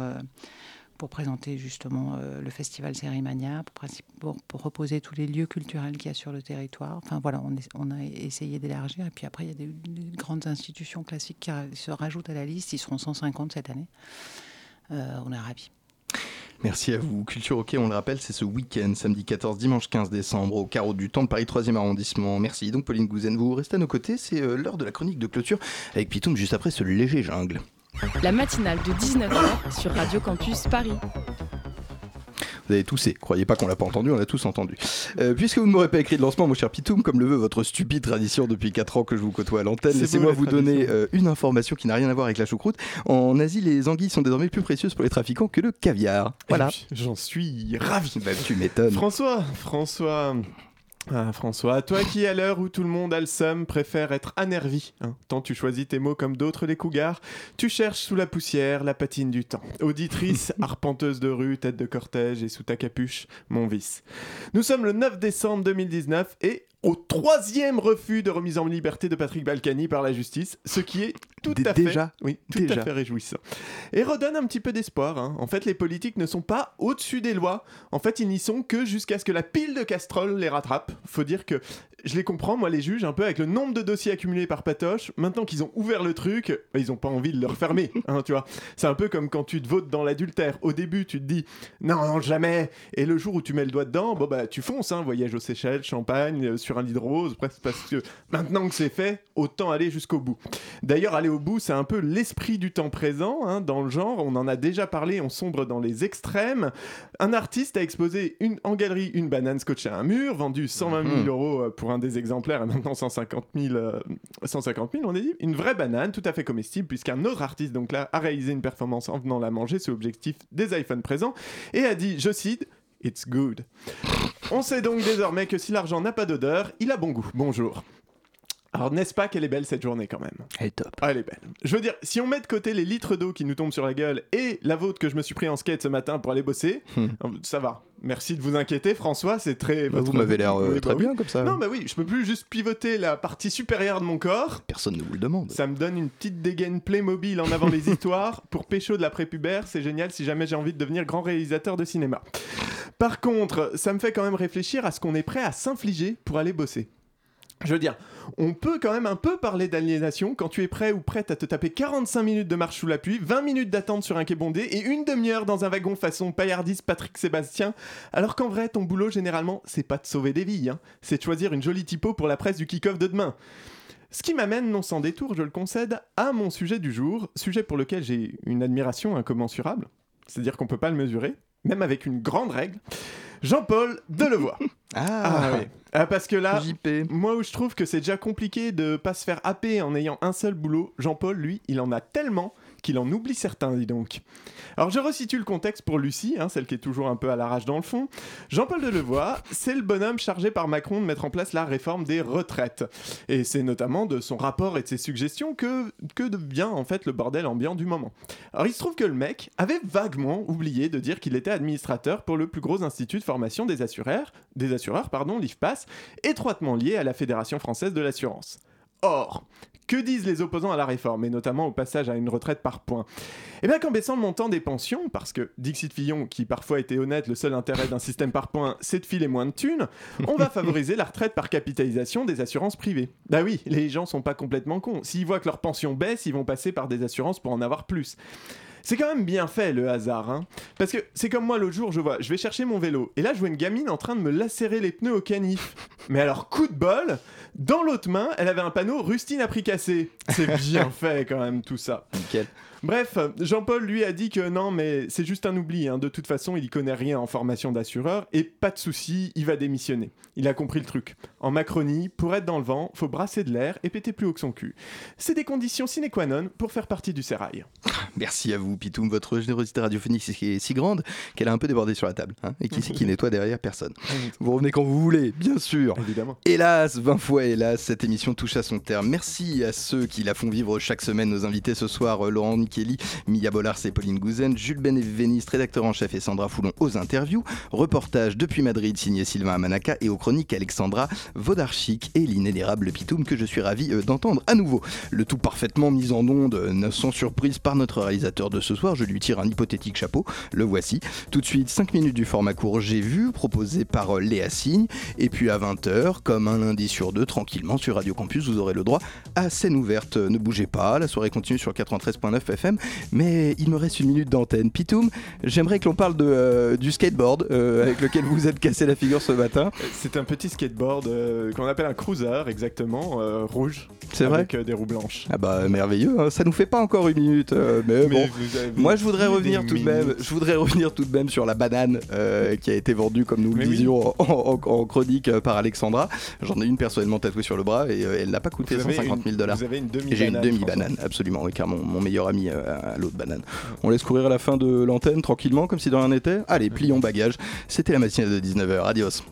pour présenter justement euh, le festival Sérimania, pour, pour, pour reposer tous les lieux culturels qu'il y a sur le territoire. Enfin voilà, on, a essayé d'élargir. Et puis après, il y a des, des grandes institutions classiques qui se rajoutent à la liste. Ils seront 150 cette année. Euh, on est ravis. Merci à vous. Culture OK, on le rappelle, c'est ce week-end, samedi 14, dimanche 15 décembre, au carreau du Temple, Paris 3e arrondissement. Merci. Donc, Pauline Gouzen, vous restez à nos côtés. C'est euh, l'heure de la chronique de clôture avec Pitoum juste après ce léger jungle. La matinale de 19h sur Radio Campus Paris. Vous avez toussé, croyez pas qu'on l'a pas entendu, on l'a tous entendu. Euh, puisque vous ne m'aurez pas écrit de lancement, mon cher Pitoum, comme le veut votre stupide tradition depuis 4 ans que je vous côtoie à l'antenne, C'est laissez-moi vous donner euh, une information qui n'a rien à voir avec la choucroute. En Asie, les anguilles sont désormais plus précieuses pour les trafiquants que le caviar. Voilà. J'en suis ravi. Bah, tu m'étonnes. François, François. Ah, François, toi qui, à l'heure où tout le monde a le seum, préfère être anervi, hein, tant tu choisis tes mots comme d'autres les cougars, tu cherches sous la poussière la patine du temps. Auditrice, arpenteuse de rue, tête de cortège et sous ta capuche, mon vice. Nous sommes le 9 décembre 2019 et au troisième refus de remise en liberté de Patrick Balkany par la justice, ce qui est tout à fait, déjà oui, tout Déjà. à fait réjouissant. Et redonne un petit peu d'espoir. hein. En fait, les politiques ne sont pas au-dessus des lois. En fait, ils n'y sont que jusqu'à ce que la pile de casseroles les rattrape. Faut dire que je les comprends, moi, les juges, un peu avec le nombre de dossiers accumulés par Patoche. Maintenant qu'ils ont ouvert le truc, ils n'ont pas envie de le refermer. hein, tu vois, c'est un peu comme quand tu te votes dans l'adultère. Au début, tu te dis non, non, jamais. Et le jour où tu mets le doigt dedans, bon bah tu fonces. Hein, voyage aux Seychelles, Champagne, euh, sur un lit de rose, presque parce que maintenant que c'est fait, autant aller jusqu'au bout. D'ailleurs, aller au bout, c'est un peu l'esprit du temps présent hein, dans le genre. On en a déjà parlé, on sombre dans les extrêmes. Un artiste a exposé une, en galerie une banane scotchée à un mur, vendue 120 000 Mhm. euros euh, pour un des exemplaires est maintenant 150 000, euh, 150 000, on a dit. Une vraie banane, tout à fait comestible, puisqu'un autre artiste donc là a réalisé une performance en venant la manger sous objectif des iPhones présents et a dit, je cite, It's good. On sait donc désormais que si l'argent n'a pas d'odeur, il a bon goût. Bonjour. Alors, n'est-ce pas qu'elle est belle cette journée quand même? Elle est top. Ah, elle est belle. Je veux dire, si on met de côté les litres d'eau qui nous tombent sur la gueule et la vôtre que je me suis pris en skate ce matin pour aller bosser, Hmm. ça va. Merci de vous inquiéter, François, c'est très. Bah, vous m'avez l'air, euh, très bien comme ça. Non, bah oui, je peux plus juste pivoter la partie supérieure de mon corps. Personne ne vous le demande. Ça me donne une petite dégaine Playmobil en avant les histoires. Pour pécho de la prépubère, c'est génial si jamais j'ai envie de devenir grand réalisateur de cinéma. Par contre, ça me fait quand même réfléchir à ce qu'on est prêt à s'infliger pour aller bosser. Je veux dire, on peut quand même un peu parler d'aliénation quand tu es prêt ou prête à te taper 45 minutes de marche sous la pluie, 20 minutes d'attente sur un quai bondé et une demi-heure dans un wagon façon paillardise Patrick Sébastien, alors qu'en vrai, ton boulot, généralement, c'est pas de sauver des vies, hein. c'est de choisir une jolie typo pour la presse du kick-off de demain. Ce qui m'amène, non sans détour, je le concède, à mon sujet du jour, sujet pour lequel j'ai une admiration incommensurable, c'est-à-dire qu'on peut pas le mesurer, même avec une grande règle. Jean-Paul Delevoye. Ah, oui. Ah, parce que là, moi où je trouve que c'est déjà compliqué de pas se faire happer en ayant un seul boulot, Jean-Paul, lui, il en a tellement qu'il en oublie certains, dis donc. Alors je resitue le contexte pour Lucie, hein, celle qui est toujours un peu à l'arrache dans le fond. Jean-Paul Delevoye, c'est le bonhomme chargé par Macron de mettre en place la réforme des retraites. Et c'est notamment de son rapport et de ses suggestions que, que devient en fait le bordel ambiant du moment. Alors il se trouve que le mec avait vaguement oublié de dire qu'il était administrateur pour le plus gros institut de formation des assureurs, des assureurs, pardon, l'IFPAS, étroitement lié à la Fédération française de l'assurance. Or, que disent les opposants à la réforme, et notamment au passage à une retraite par points? Eh bien qu'en baissant le montant des pensions, parce que Dixit Fillon, qui parfois était honnête, le seul intérêt d'un système par points, c'est de filer moins de thunes, on va favoriser la retraite par capitalisation des assurances privées. Bah oui, les gens sont pas complètement cons. S'ils voient que leur pension baisse, ils vont passer par des assurances pour en avoir plus. C'est quand même bien fait le hasard, hein. Parce que c'est comme moi l'autre jour, je vois, je vais chercher mon vélo, et là je vois une gamine en train de me lacérer les pneus au canif. Mais alors, coup de bol, dans l'autre main, elle avait un panneau Rustine à prix cassé. C'est bien fait quand même tout ça. Nickel. Bref, Jean-Paul lui a dit que non, mais c'est juste un oubli. hein. De toute façon, il y connaît rien en formation d'assureur et pas de souci, il va démissionner. Il a compris le truc. En Macronie, pour être dans le vent, faut brasser de l'air et péter plus haut que son cul. C'est des conditions sine qua non pour faire partie du sérail. Merci à vous, Pitoum. Votre générosité radiophonique est si grande qu'elle a un peu débordé sur la table. hein. Et qui c'est qui nettoie derrière Personne. Vous revenez quand vous voulez, bien sûr. Évidemment. Hélas, 20 fois hélas, cette émission touche à son terme. Merci à ceux qui la font vivre chaque semaine. Nos invités ce soir, euh, Laurent Nikeli, Mia Bollars et Pauline Gouzen, Jules Benéveniste, rédacteur en chef et Sandra Foulon aux interviews. Reportage depuis Madrid signé Sylvain Amanaka et aux chroniques Alexandra Vodarchik et l'inénérable Pitoum que je suis ravi euh, d'entendre à nouveau. Le tout parfaitement mis en onde, euh, sans surprise, par notre réalisateur de ce soir. Je lui tire un hypothétique chapeau. Le voici. Tout de suite, 5 minutes du format court J'ai vu, proposé par euh, Léa Signe. Et puis à 20h, comme un lundi sur deux, tranquillement sur Radio Campus, vous aurez le droit à scène ouverte. Ne bougez pas, la soirée continue sur 93.9 FM. Mais il me reste une minute d'antenne. Pitoum, j'aimerais que l'on parle de, euh, du skateboard euh, avec lequel vous vous êtes cassé la figure ce matin. C'est un petit skateboard euh, qu'on appelle un cruiser, exactement, rouge. C'est vrai Avec des roues blanches. Ah bah merveilleux, hein. ça nous fait pas encore une minute, mais, Mais bon. Moi je voudrais revenir tout de même, je voudrais revenir tout de même sur la banane qui a été vendue comme nous le oui. disions en, en- en chronique par Alexandra. J'en ai une personnellement tatouée sur le bras et elle n'a pas coûté Vous avez 150 000 une- dollars. vous avez une Et J'ai une demi-banane, demi-banane, absolument, oui, car mon, mon meilleur ami euh, a l'autre banane. On laisse courir à la fin de l'antenne tranquillement comme si de rien n'était. Allez, plions bagages. C'était la matinale de 19h. Adios.